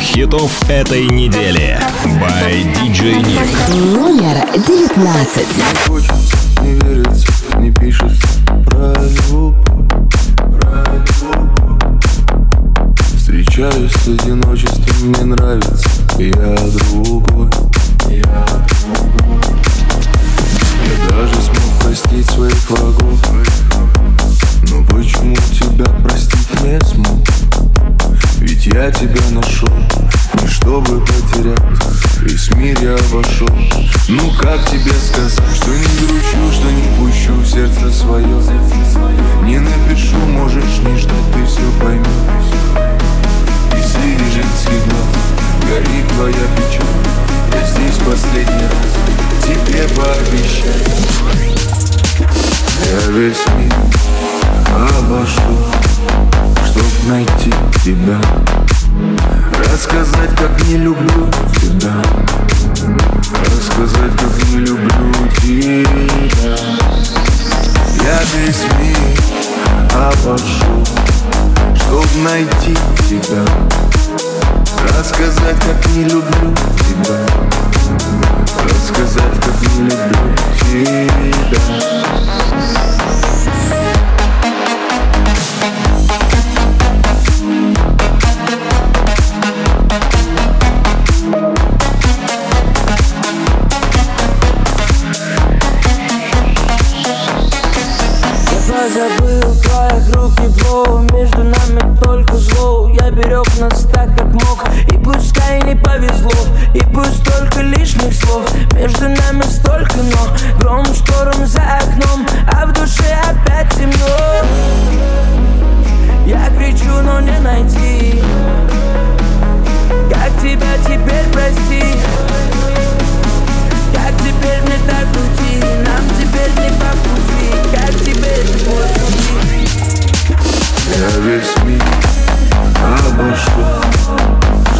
Трендовых хитов этой недели. By DJ Nick. Номер девятнадцать. хочется, не верится, не пишется про любовь, про любовь. Встречаюсь с одиночеством, мне нравится, я другой, я другой. Я даже смог простить своих врагов, но почему тебя простить не смог? Я тебя нашел, не чтобы потерять Весь мир я обошел. Ну как тебе сказать, что не грущу, что не пущу в сердце свое найти тебя. Рассказать, как не люблю тебя. Рассказать, как не люблю тебя слов Между нами столько, но. Гром, шторм за окном. А в душе опять темно. Я кричу, но не найти. Как тебя теперь простить как теперь мне так уйти? Нам теперь не по пути. Как теперь твой пути? Я весь мир обошел,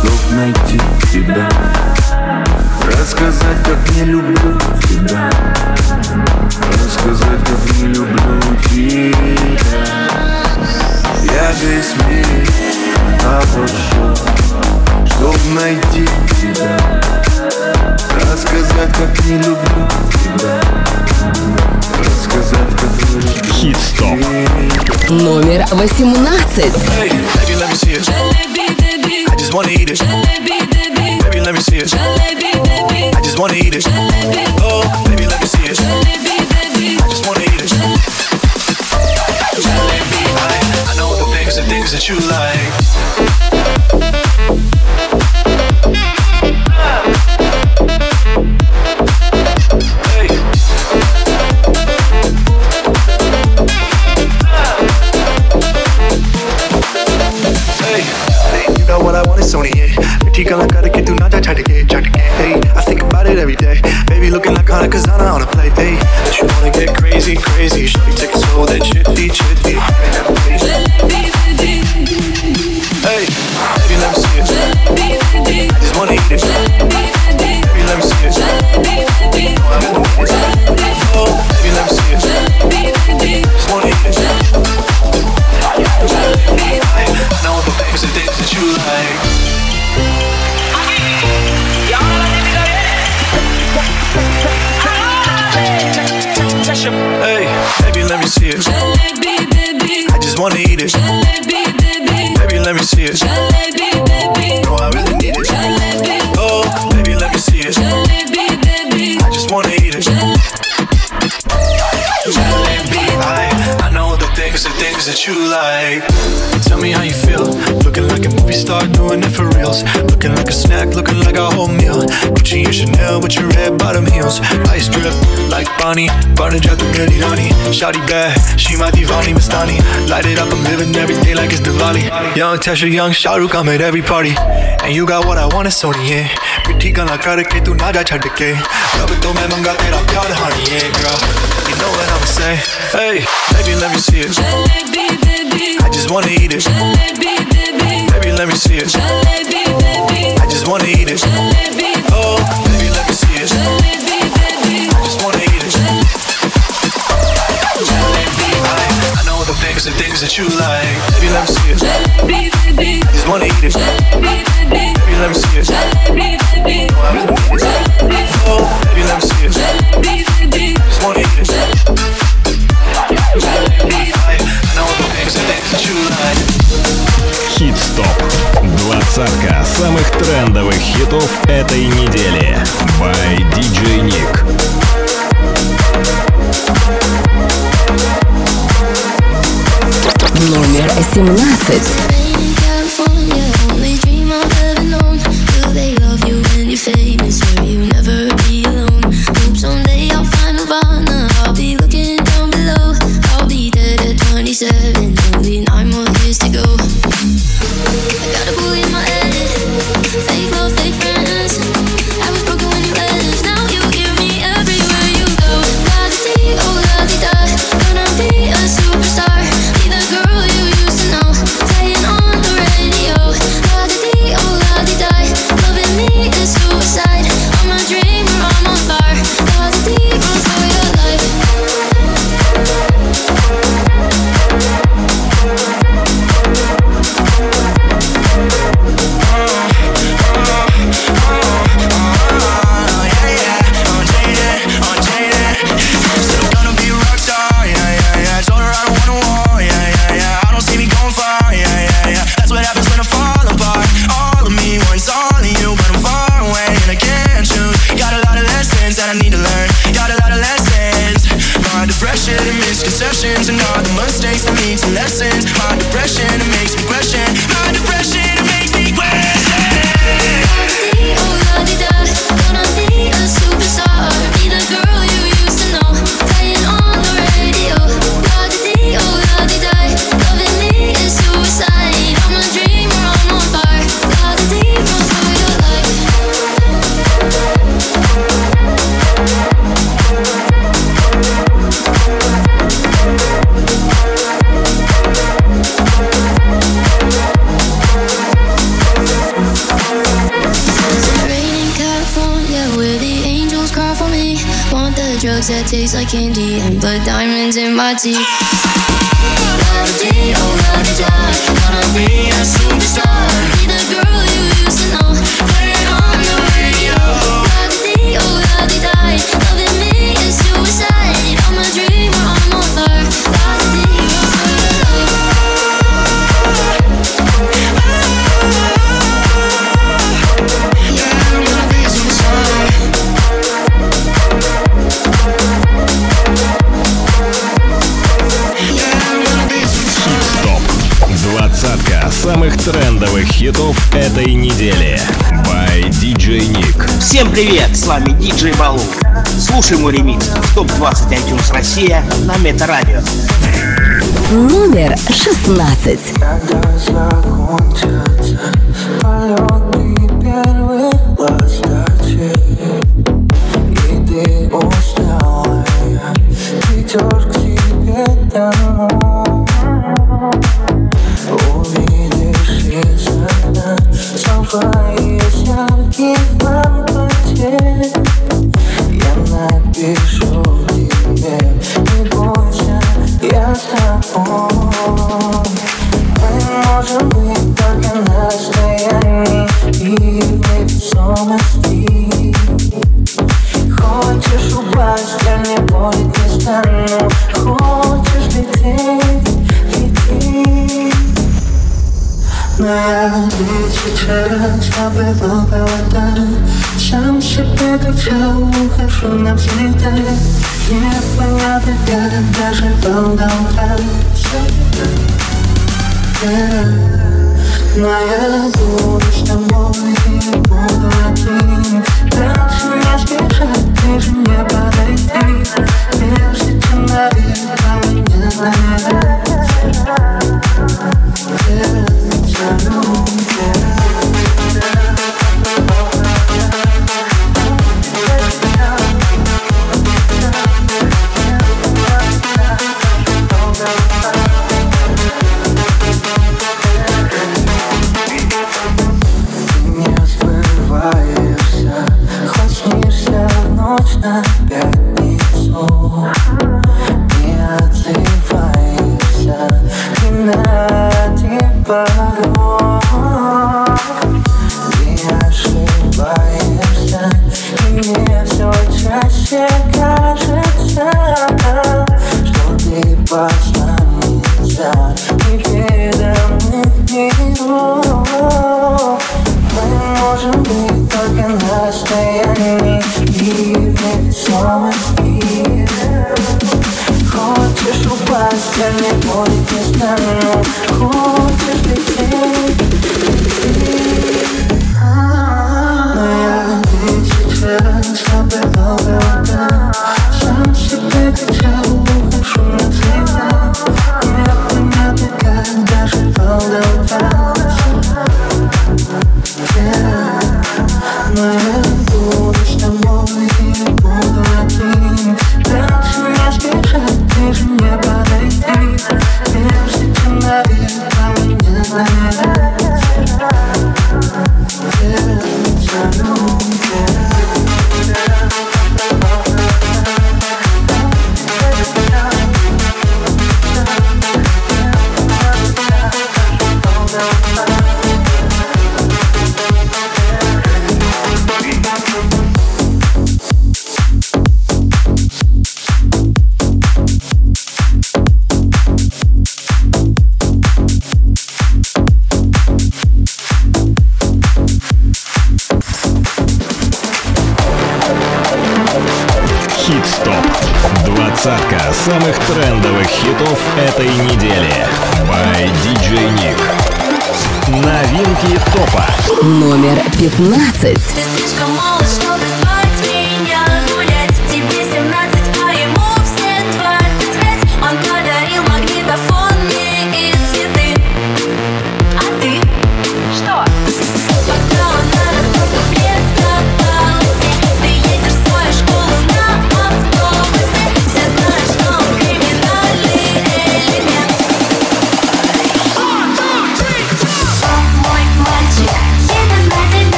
чтоб найти тебя Рассказать, как не люблю тебя Рассказать, как не люблю тебя Я весь мир что, чтоб найти тебя Рассказать, как не люблю тебя Рассказать, как не люблю Хит-стоп. Номер 18. Hey, baby, let me see it. I just wanna eat it. Baby, let me see it. I just wanna eat it. Oh, baby, let me see it. I just wanna eat it. I, I know the things, the things that you like. What you like. Tell me how you feel. Looking like a movie star, doing it for reals. Looking like a snack, looking like a whole meal. Gucci and Chanel with your red bottom heels. Ice drip like Bonnie. Barney Jack Gulli honey. Shotty bad, she my divani Mastani. Light it up, I'm living every day like it's Diwali. Young Tesha, young Shahrukh, I'm at every party. And you got what I want, it's Sony, yeah. Pretty gonna cut it, tu na ja chad ke. Rab to main manga tera pyar honey, yeah, girl. You know what I'ma say. Hey, baby, let me see it. I just wanna eat it. Baby, let me see it. I just wanna eat it. Oh, baby, let me see it. I just wanna eat it. I, I know the things and things that you like. Baby, let me see it. I just wanna eat it. Baby, let me see it. Candy and put diamonds in my teeth. привет! С вами Диджей Балу. Слушай мой ремикс ТОП-20 iTunes Россия на Метарадио. Номер 16. крышу нам взлетает Непонятно, как доживал до утра. Но я думаю, что тобой и буду один Дальше не сбежать, ближе не подойти. Прежде чем навека меня заметят Я люблю.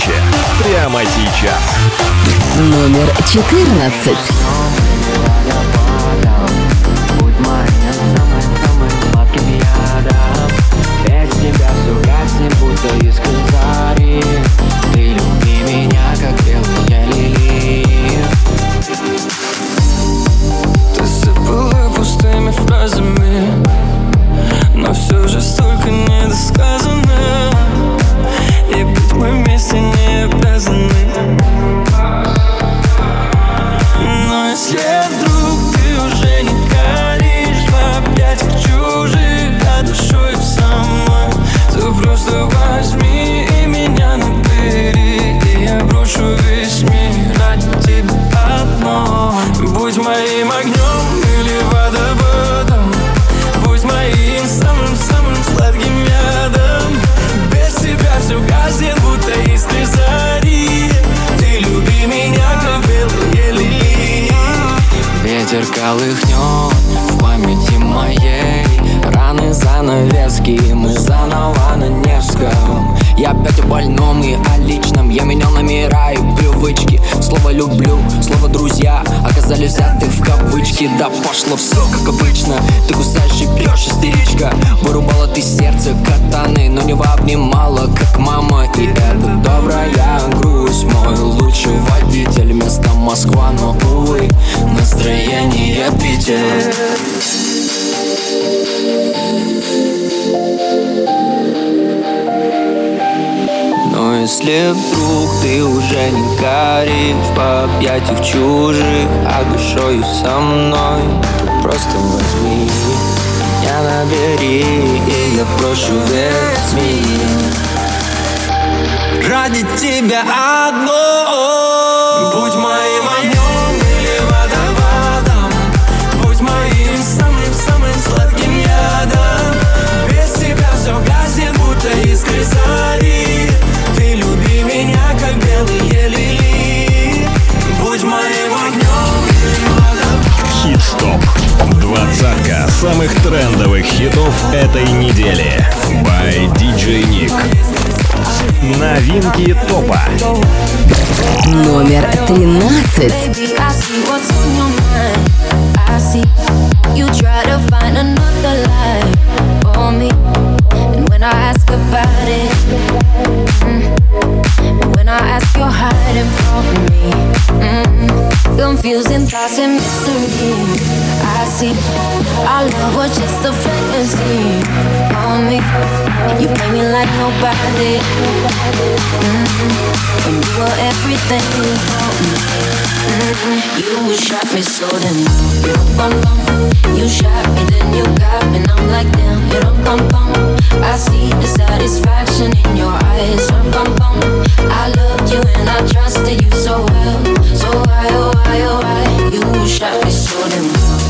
Встречи прямо сейчас. Номер 14. Колыхнет в памяти моей. Раны занавески, мы заново на Невском. Я опять о больном и о личном. Я менял номера и привычки. Слово «люблю», слово «друзья» Оказались взяты в кавычки. Да пошло все как Питер Но если вдруг ты уже не горишь В объятиях чужих, а душою со мной То просто возьми меня набери И я прошу весь мир Ради тебя одной самых трендовых хитов этой недели. By DJ Nick. Новинки топа. Номер 13. Baby, I see what's on your mind. I see you try to find another life for me. And when I ask about it, mm, and when I ask, you're hiding from me. Mm, confusing thoughts and mystery. I see our love was just a fantasy on me. You play me like nobody. Mm, when you were everything for me. Mm, You shot me so then you. You shot me then you got me. And I'm like damn, you. I see the satisfaction in your eyes. I loved you and I trusted you so well. So why oh why oh why you shot me so you. You you. And damn,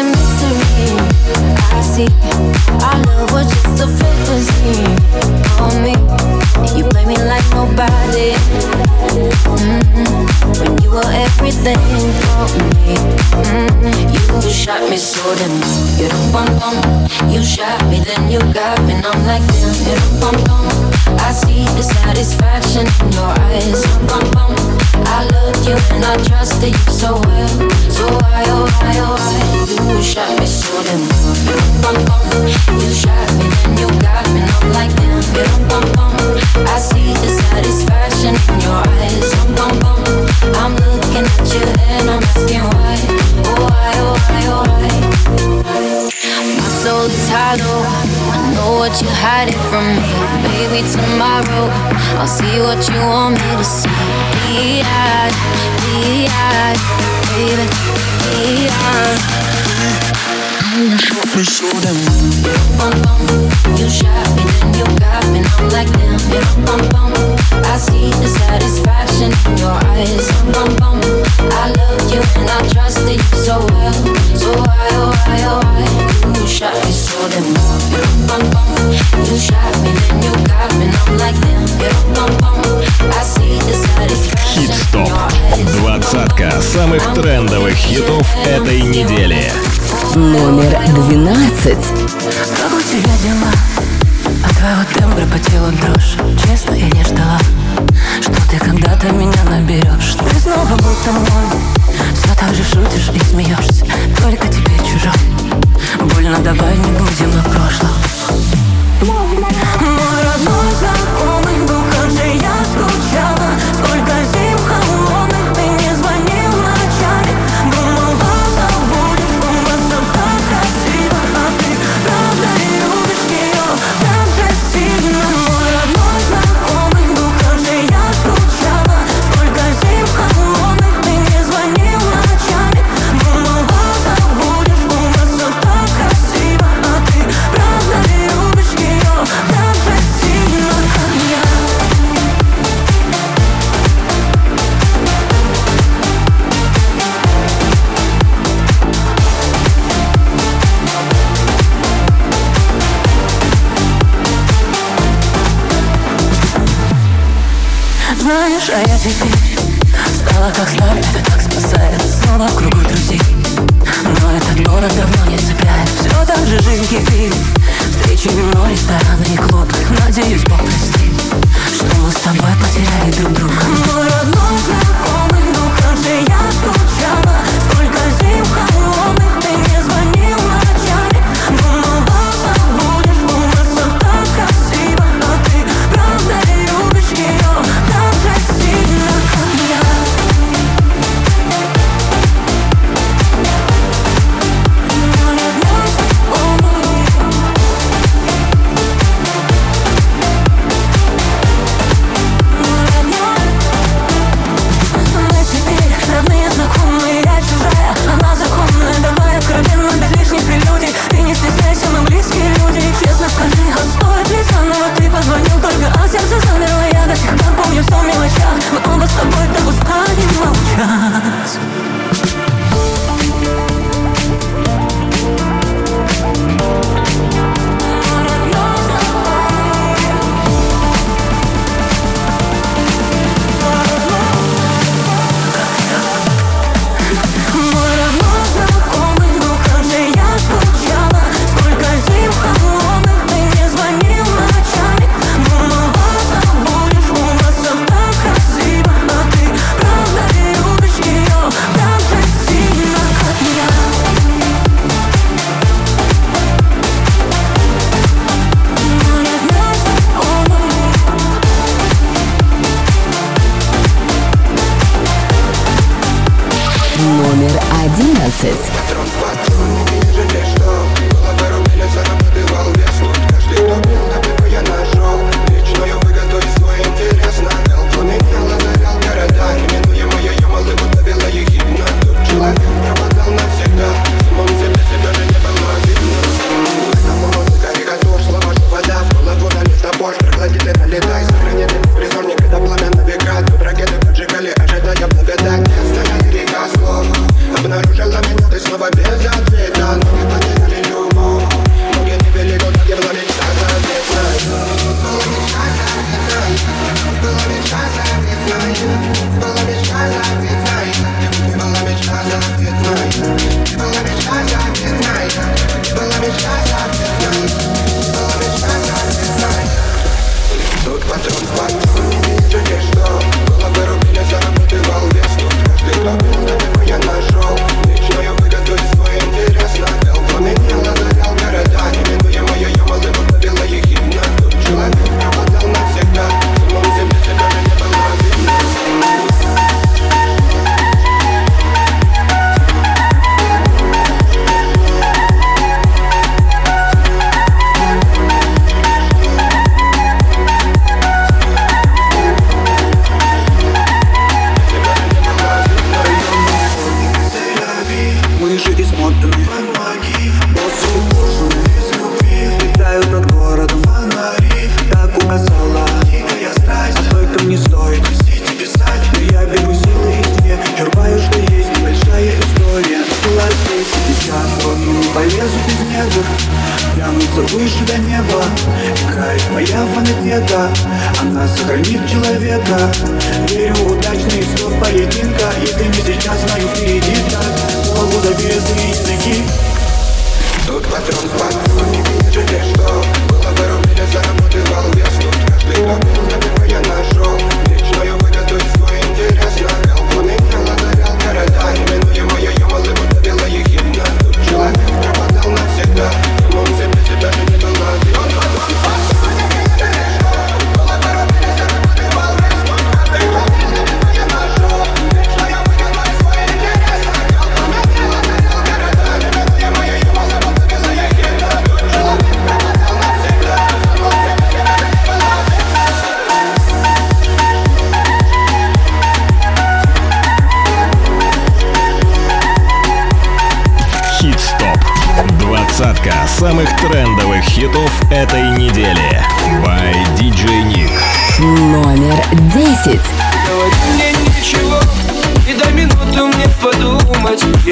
Mystery. I see. Our love was just a fantasy me. You play me like nobody. Mm-mm. When you were everything for me. Mm-mm. You shot me so then you don't. You shot me then you got me. And I'm like damn, you don't bum. I see the satisfaction in your eyes. I loved you and I trusted you so well. So why oh why oh why you shot me so then you me then you got me. And like damn. I see the satisfaction in your eyes. I'm looking at you and I'm asking why. Oh why oh why oh why. Is hollow. I know what you're hiding from me. Maybe tomorrow I'll see what you want me to see. Be-eyed, be-eyed, baby, be-eyed. хит-стоп. Двадцатка самых трендовых хитов этой недели номер 12. Как у тебя дела? От твоего тембра по телу дрожь Честно, я не ждала, что ты когда-то меня наберешь Ты снова будто мой, все так же шутишь и смеешься Только теперь чужой, больно давай не будем на прошлом детей как знак, это так спасает. Снова кругу друзей. Но этот город давно не цепляет. Все так же жизнь кипит Встречи вино, рестораны и клуб. Надеюсь, Бог простит Что мы с тобой потеряли друг друга. Мой родной город.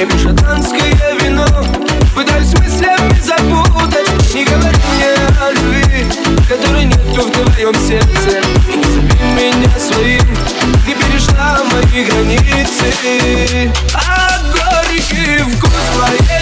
Я пью шотландское вино. Пытаюсь мыслями запутать. Не говори мне о любви Которой нету в твоем сердце. Не зови меня своим. Ты перешла мои границы. А горький вкус твоей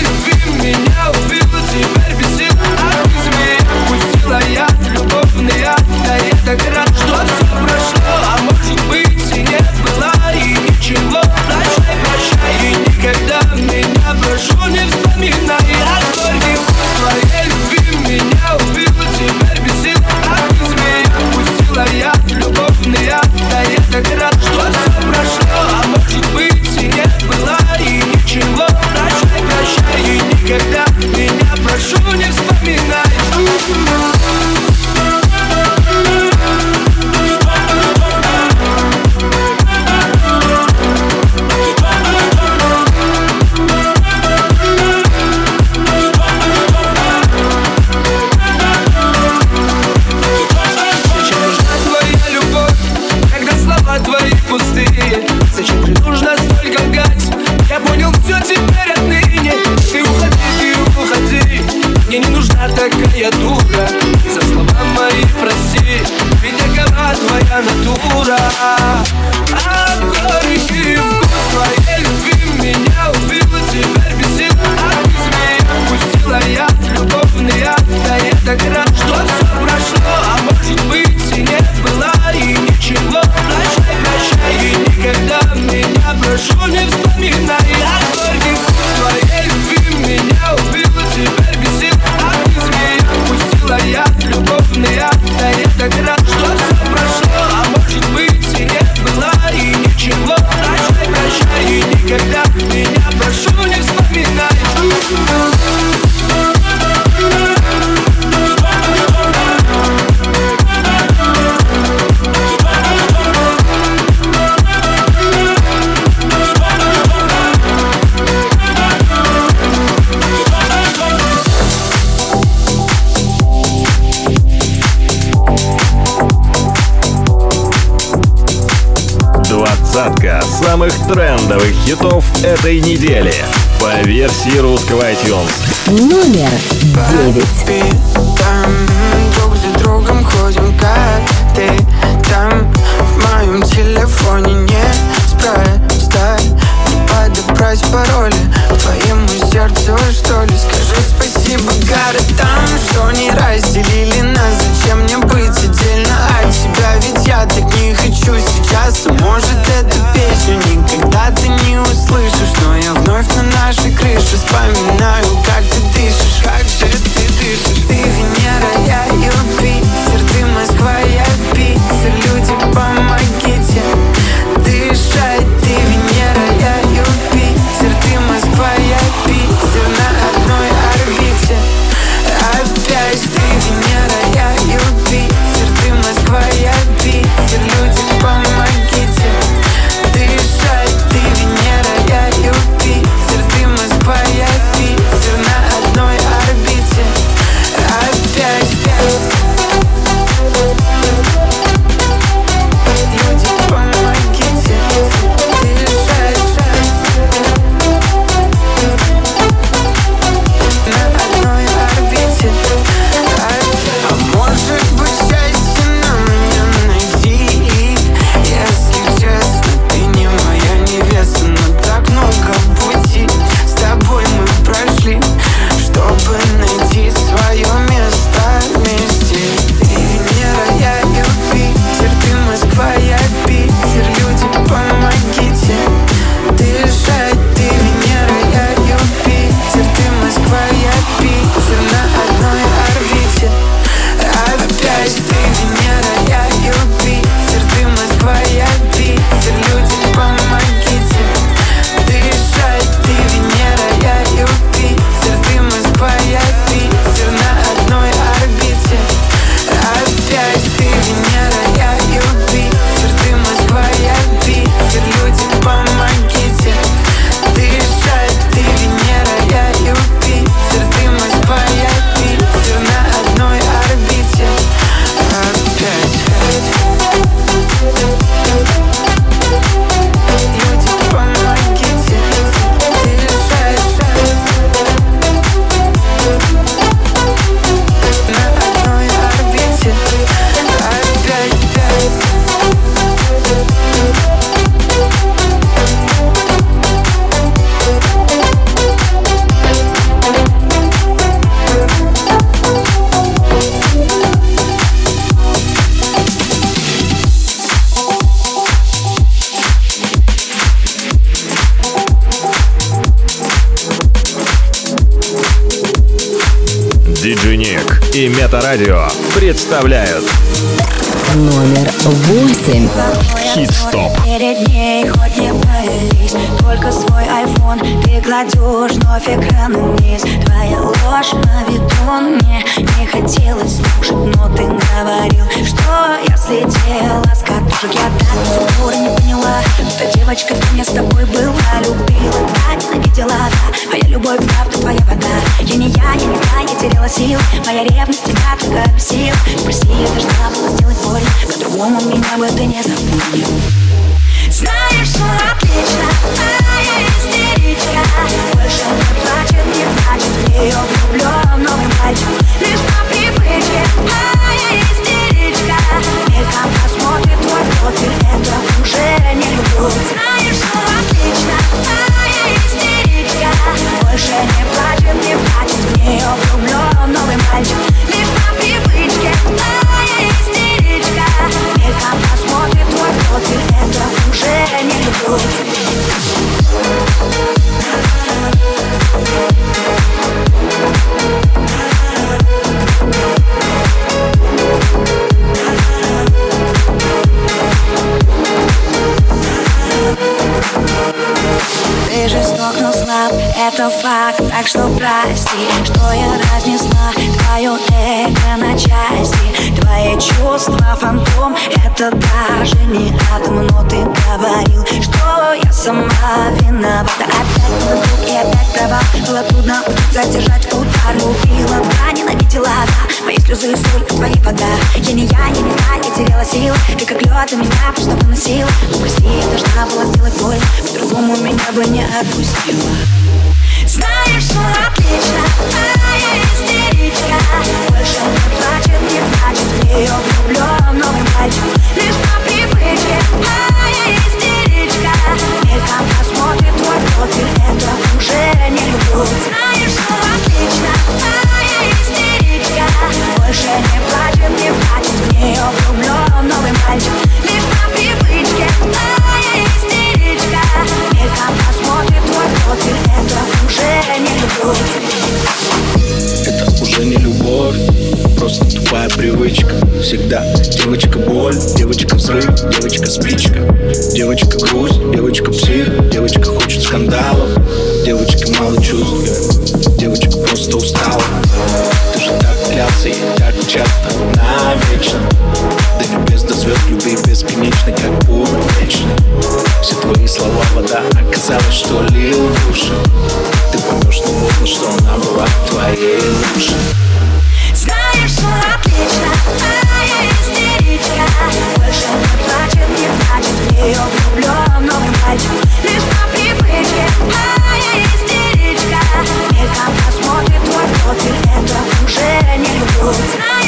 этой недели. По версии русского iTunes. Номер девять. Подобрать пароли твоему сердцу, что ли? Скажи спасибо городам, что не разделили нас. Зачем мне быть отдельно от тебя, ведь я так не хочу сейчас. Может, эту песню никогда ты не увидишь Вновь на нашей крыше Вспоминаю, как ты дышишь Как же ты дышишь. Ты Венера, я Юпитер Ты Москва, я Питер. Люди помогают. Метарадио представляют Номер восемь. Хит-стоп. Перед ней хоть не пались Только свой айфон. Ты кладешь Вновь экран вниз. Твоя ложь на виду. Мне не хотелось слушать Но ты говорил, что я слетела с катушек. Я так до сих пор не поняла Что девочка, ты мне с тобой была. Любила, так ненавидела, да. Моя любовь, правда, твоя вода. Я не я, я не та, я теряла сил. Моя ревность тебя только бесил Прости, я должна была сделать больно По-другому меня бы ты не запомнил знаешь, что отлично, моя истеричка. Больше не плачет, не плачет В нее влюблен новый мальчик. Лишь по привычке Моя истеричка. Мельком посмотрит твой профиль Это уже не любовь. Знаешь, что отлично, моя истеричка. Больше не плачет, не плачет В нее влюблен новый мальчик. Лишь по привычке Моя Мельком посмотрит твой профиль Это уже не любовь Ты жесток, но слаб, это факт. Так что прости, что я разнесла Твое эго на части. Твои чувства фантом Это даже не атом Но ты говорил, что я сама виновата. Опять мой друг и опять права Было трудно задержать удар. Любила, да, ненавидела, да. Мои слезы и соль, твои вода. Я не я, не та, я теряла сил Ты как лед, а меня просто выносил Ну прости, я должна была сделать больно По-другому меня бы не отпустила знаешь, что отлично, моя истеричка. Больше не плачет, не плачет В нее влюблен новый мальчик. Лишь по привычке, моя истеричка. Мельком посмотрит твой профиль Это уже не любовь. Знаешь, что отлично, моя истеричка. Больше не плачет, не плачет В нее влюблен новый мальчик Это уже не любовь Просто тупая привычка. Всегда девочка боль, девочка взрыв, девочка спичка. Девочка грусть, девочка псих, девочка хочет скандалов. Девочка мало чувств, девочка просто устала. Ты же так клялся ей так часто, навечно До небес, до звезд, любви бесконечно, как путь вечный. Все твои слова вода, оказалось, что лил в душу Ты поймешь, но можно, что она была твоей лучшей Знаешь, что отлично, моя истеричка Больше не плачет, не плачет В нее влюблен новый мальчик Лишь по привычке, моя истеричка Мельком посмотрит твой профиль Это уже не любовь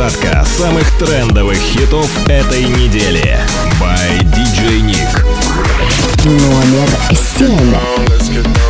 Двадцатка самых трендовых хитов этой недели. By DJ Nick. Номер семь.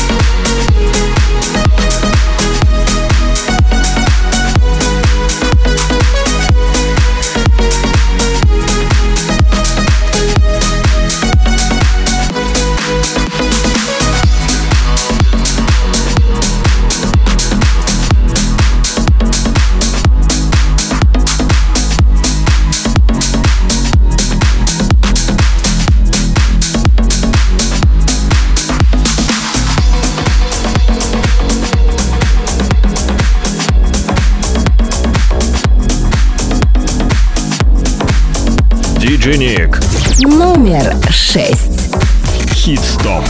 Дженик. Номер шесть. Хит-стоп.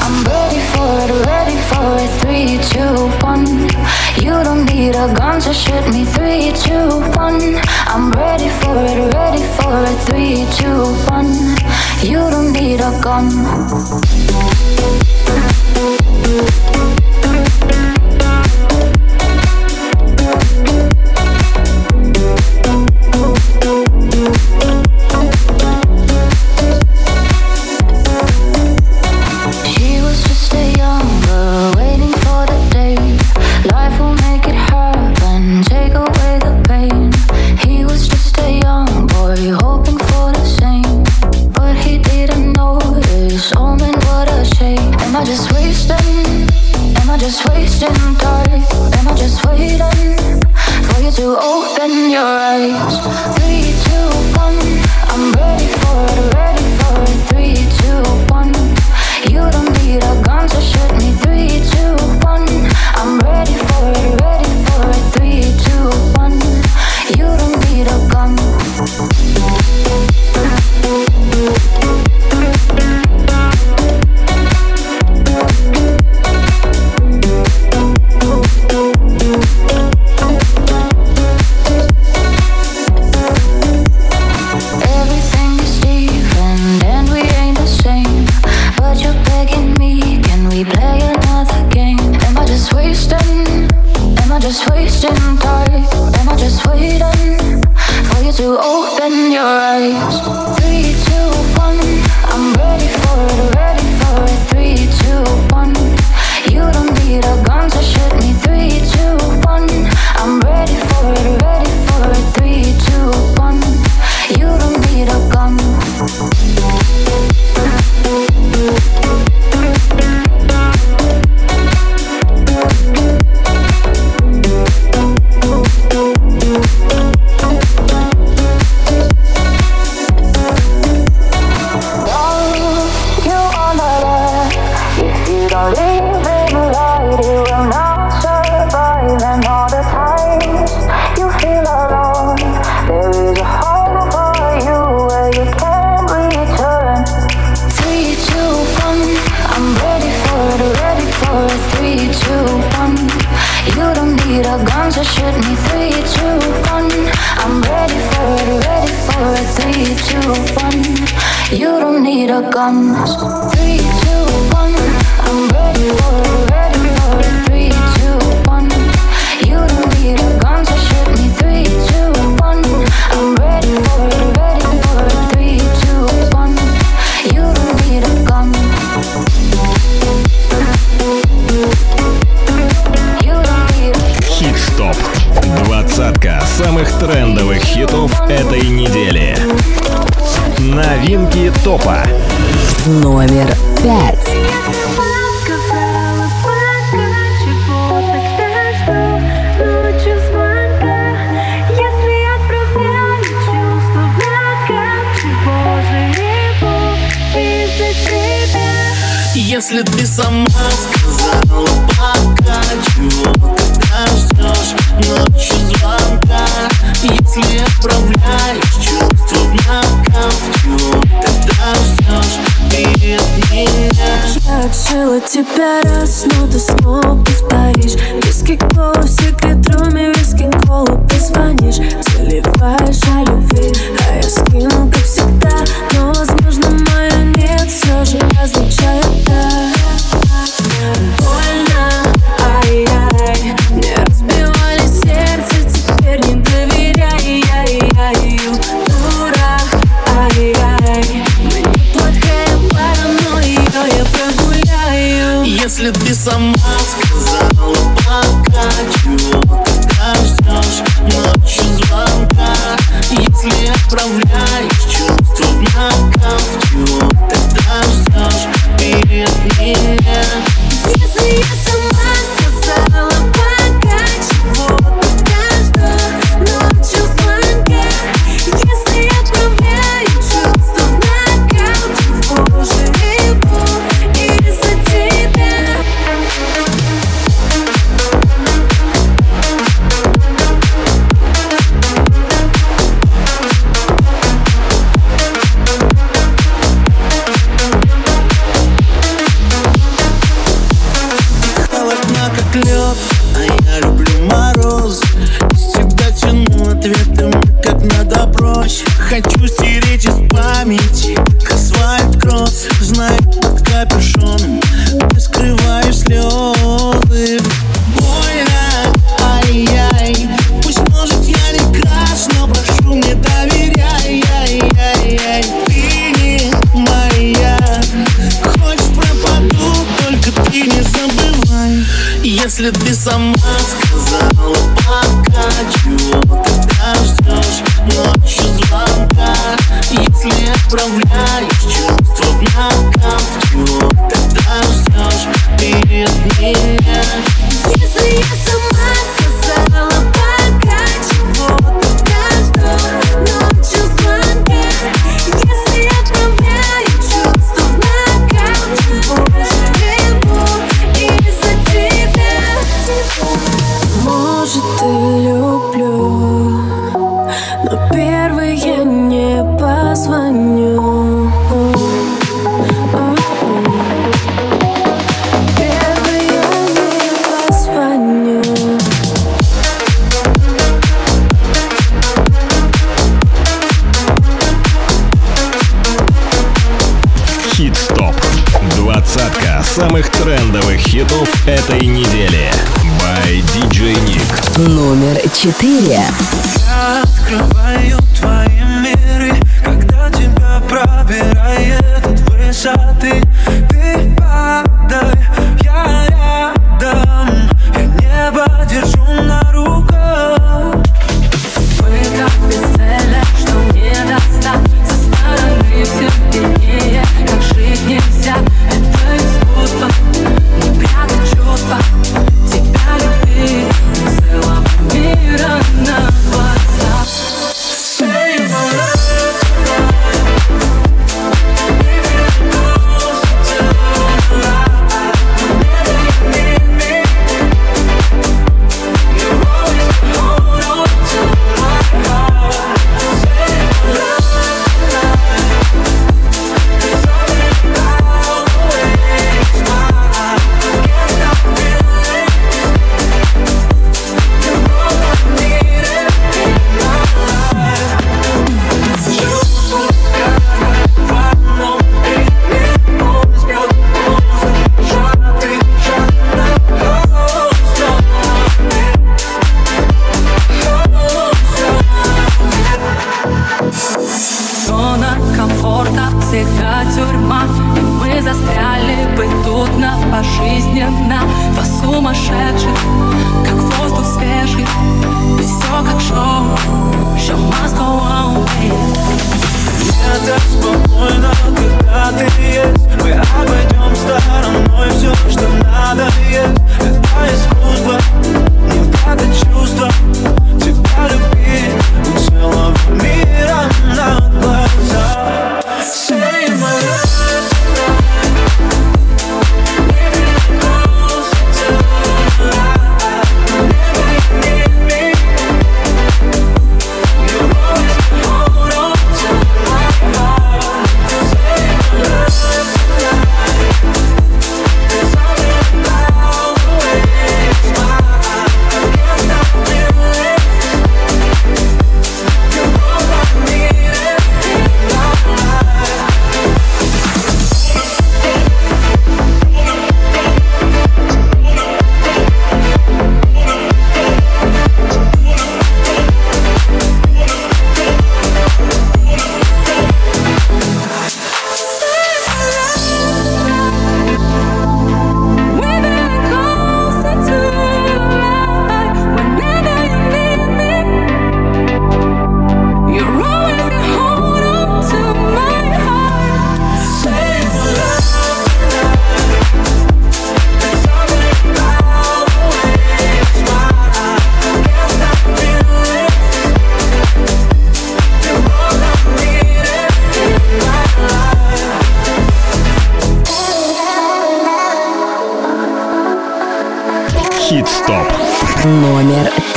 I'm ready for it, ready for it. Three, two, one. You don't need a gun to shoot me. Three, two, one. I'm ready for it, ready for it. Three, two, one. You don't need a gun.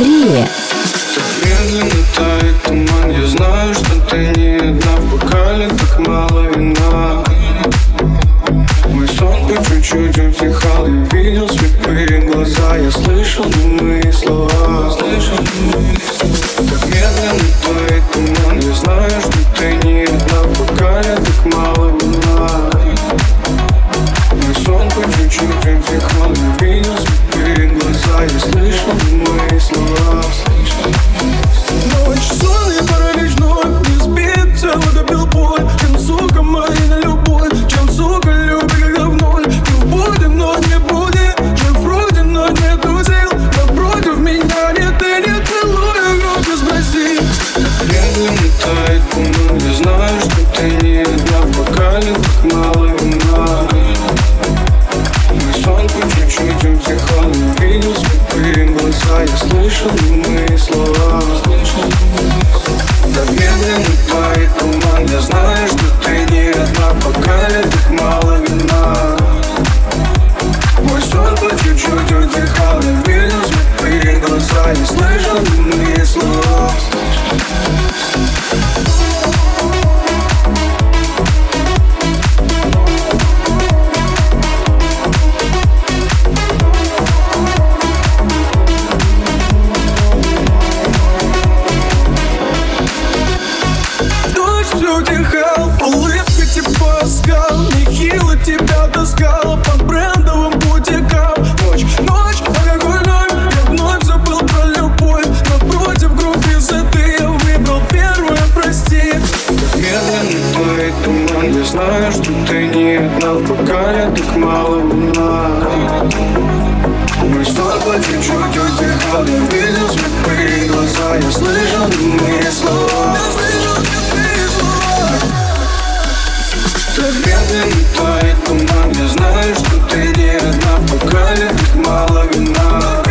быстрее. всюди хал Улыбка типа оскал Нехило тебя таскала под брендовым бутиком. Ночь, ночь, алкогольной Я вновь забыл про любовь. Напротив за ты Я выбрал первое, прости. Медленно твой, туман. Я знаю, что ты не одна В бокале так мало вина мы с тобой чуть-чуть утихали, видел слепые глаза, я слышал мы слова. тебе и твои туманы Знаю, что ты не одна. В бокале Как мало вина.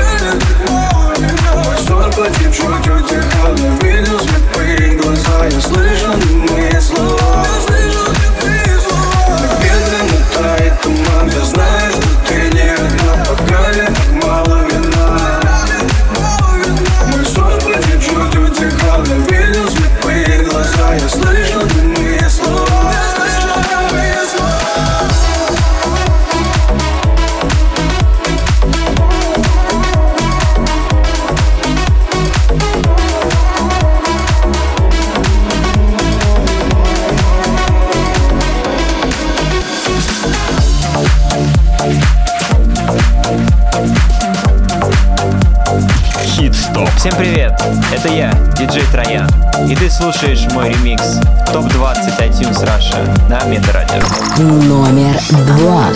Мой сон потип чуть утихал Я видел слепые глаза, я слышал привет! Это я, диджей Троян, и ты слушаешь мой ремикс ТОП-20 iTunes Russia на Медрадио. Номер два.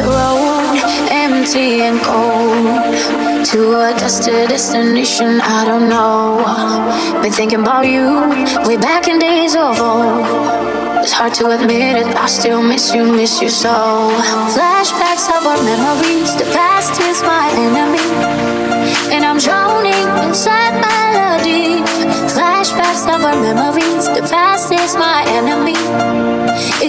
empty and cold to a dusted destination. I don't know. Been thinking about you way back in days of old. It's hard to admit it, I still miss you, miss you so. Flashbacks of our memories, the past is my enemy.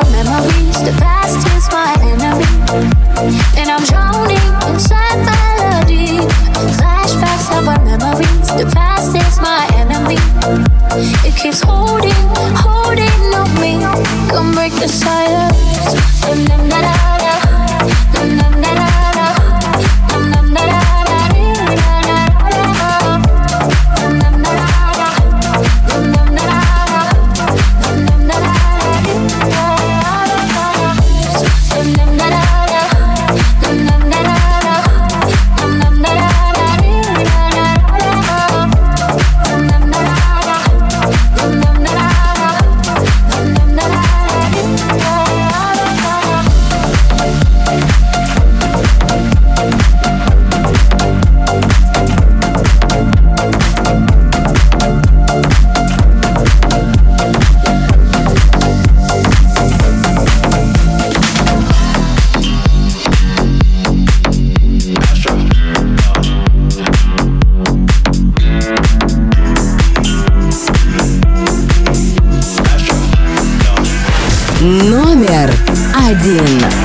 our memories. The past is my enemy, and I'm drowning inside melody. Flashbacks of our memories. The past is my enemy. It keeps holding, holding on me. Come break the silence. один.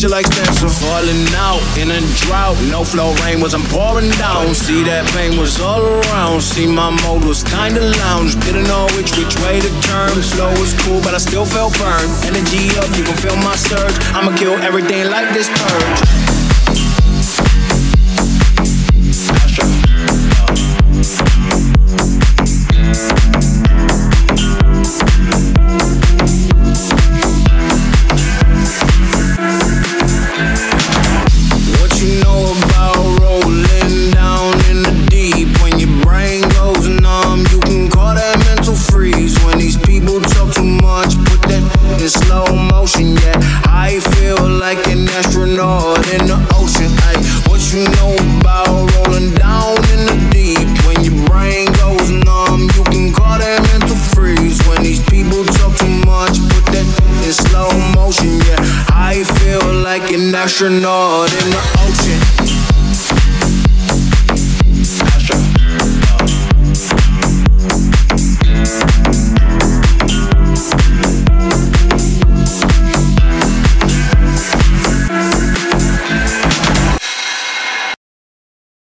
She like stencil. Falling out in a drought. No flow rain was I'm pouring down. See that pain was all around. See my mode was kinda lounge. Didn't know which which way to turn. Slow was cool, but I still felt burned. Energy up, you can feel my surge. I'ma kill everything like this purge. astronaut.